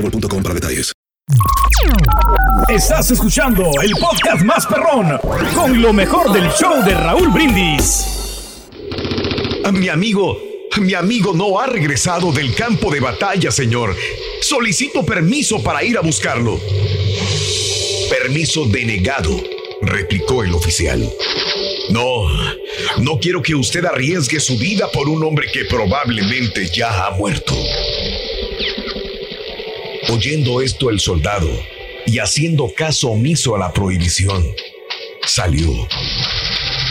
boostmobile.com para detalles. Estás escuchando el podcast más perrón con lo mejor del show de Raúl Brindis. Mi amigo, mi amigo no ha regresado del campo de batalla, señor. Solicito permiso para ir a buscarlo. Permiso denegado, replicó el oficial. No, no quiero que usted arriesgue su vida por un hombre que probablemente ya ha muerto. Oyendo esto el soldado y haciendo caso omiso a la prohibición, salió.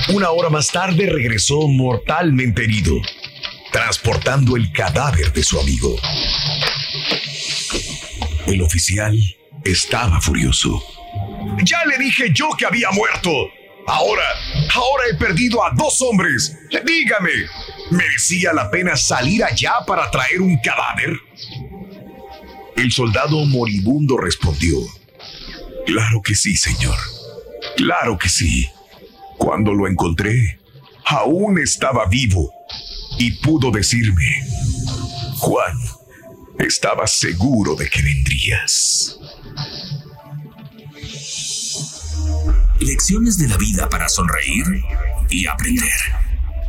Una hora más tarde regresó mortalmente herido, transportando el cadáver de su amigo. El oficial estaba furioso. Ya le dije yo que había muerto. Ahora, ahora he perdido a dos hombres. Dígame, ¿merecía la pena salir allá para traer un cadáver? El soldado moribundo respondió, Claro que sí, señor. Claro que sí. Cuando lo encontré, aún estaba vivo y pudo decirme, Juan, estaba seguro de que vendrías. Lecciones de la vida para sonreír y aprender.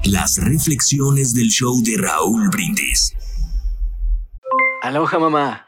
Las reflexiones del show de Raúl Brindis. Aloha mamá.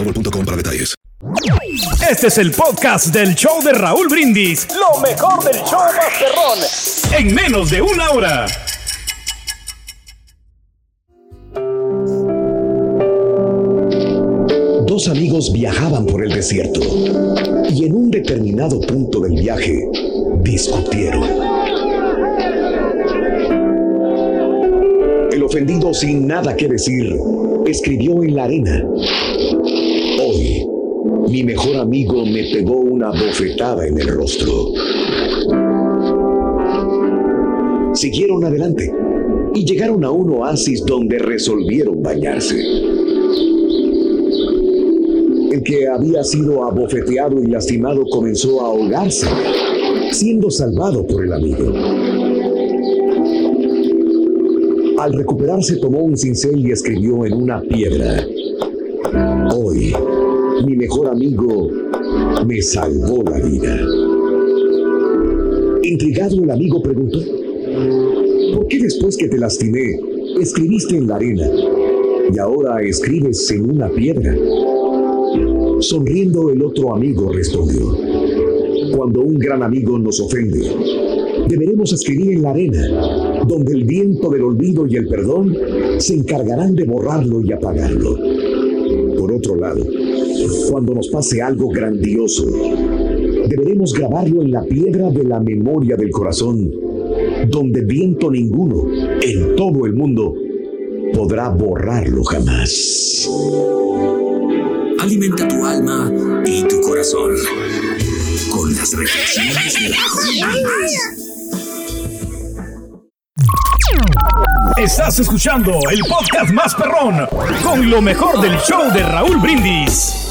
boostmobile.com para detalles. Este es el podcast del show de Raúl Brindis. Lo mejor del show Masterrón. En menos de una hora. Dos amigos viajaban por el desierto y en un determinado punto del viaje discutieron. El ofendido sin nada que decir escribió en la arena. Mi mejor amigo me pegó una bofetada en el rostro. Siguieron adelante y llegaron a un oasis donde resolvieron bañarse. El que había sido abofeteado y lastimado comenzó a ahogarse, siendo salvado por el amigo. Al recuperarse tomó un cincel y escribió en una piedra, Hoy, mi mejor amigo me salvó la vida. Intrigado el amigo preguntó, ¿por qué después que te lastimé escribiste en la arena y ahora escribes en una piedra? Sonriendo el otro amigo respondió, cuando un gran amigo nos ofende, deberemos escribir en la arena, donde el viento del olvido y el perdón se encargarán de borrarlo y apagarlo. Por otro lado, cuando nos pase algo grandioso, deberemos grabarlo en la piedra de la memoria del corazón, donde viento ninguno en todo el mundo podrá borrarlo jamás. Alimenta tu alma y tu corazón con las reflexiones de Raúl Brindis. Estás escuchando el podcast más perrón con lo mejor del show de Raúl Brindis.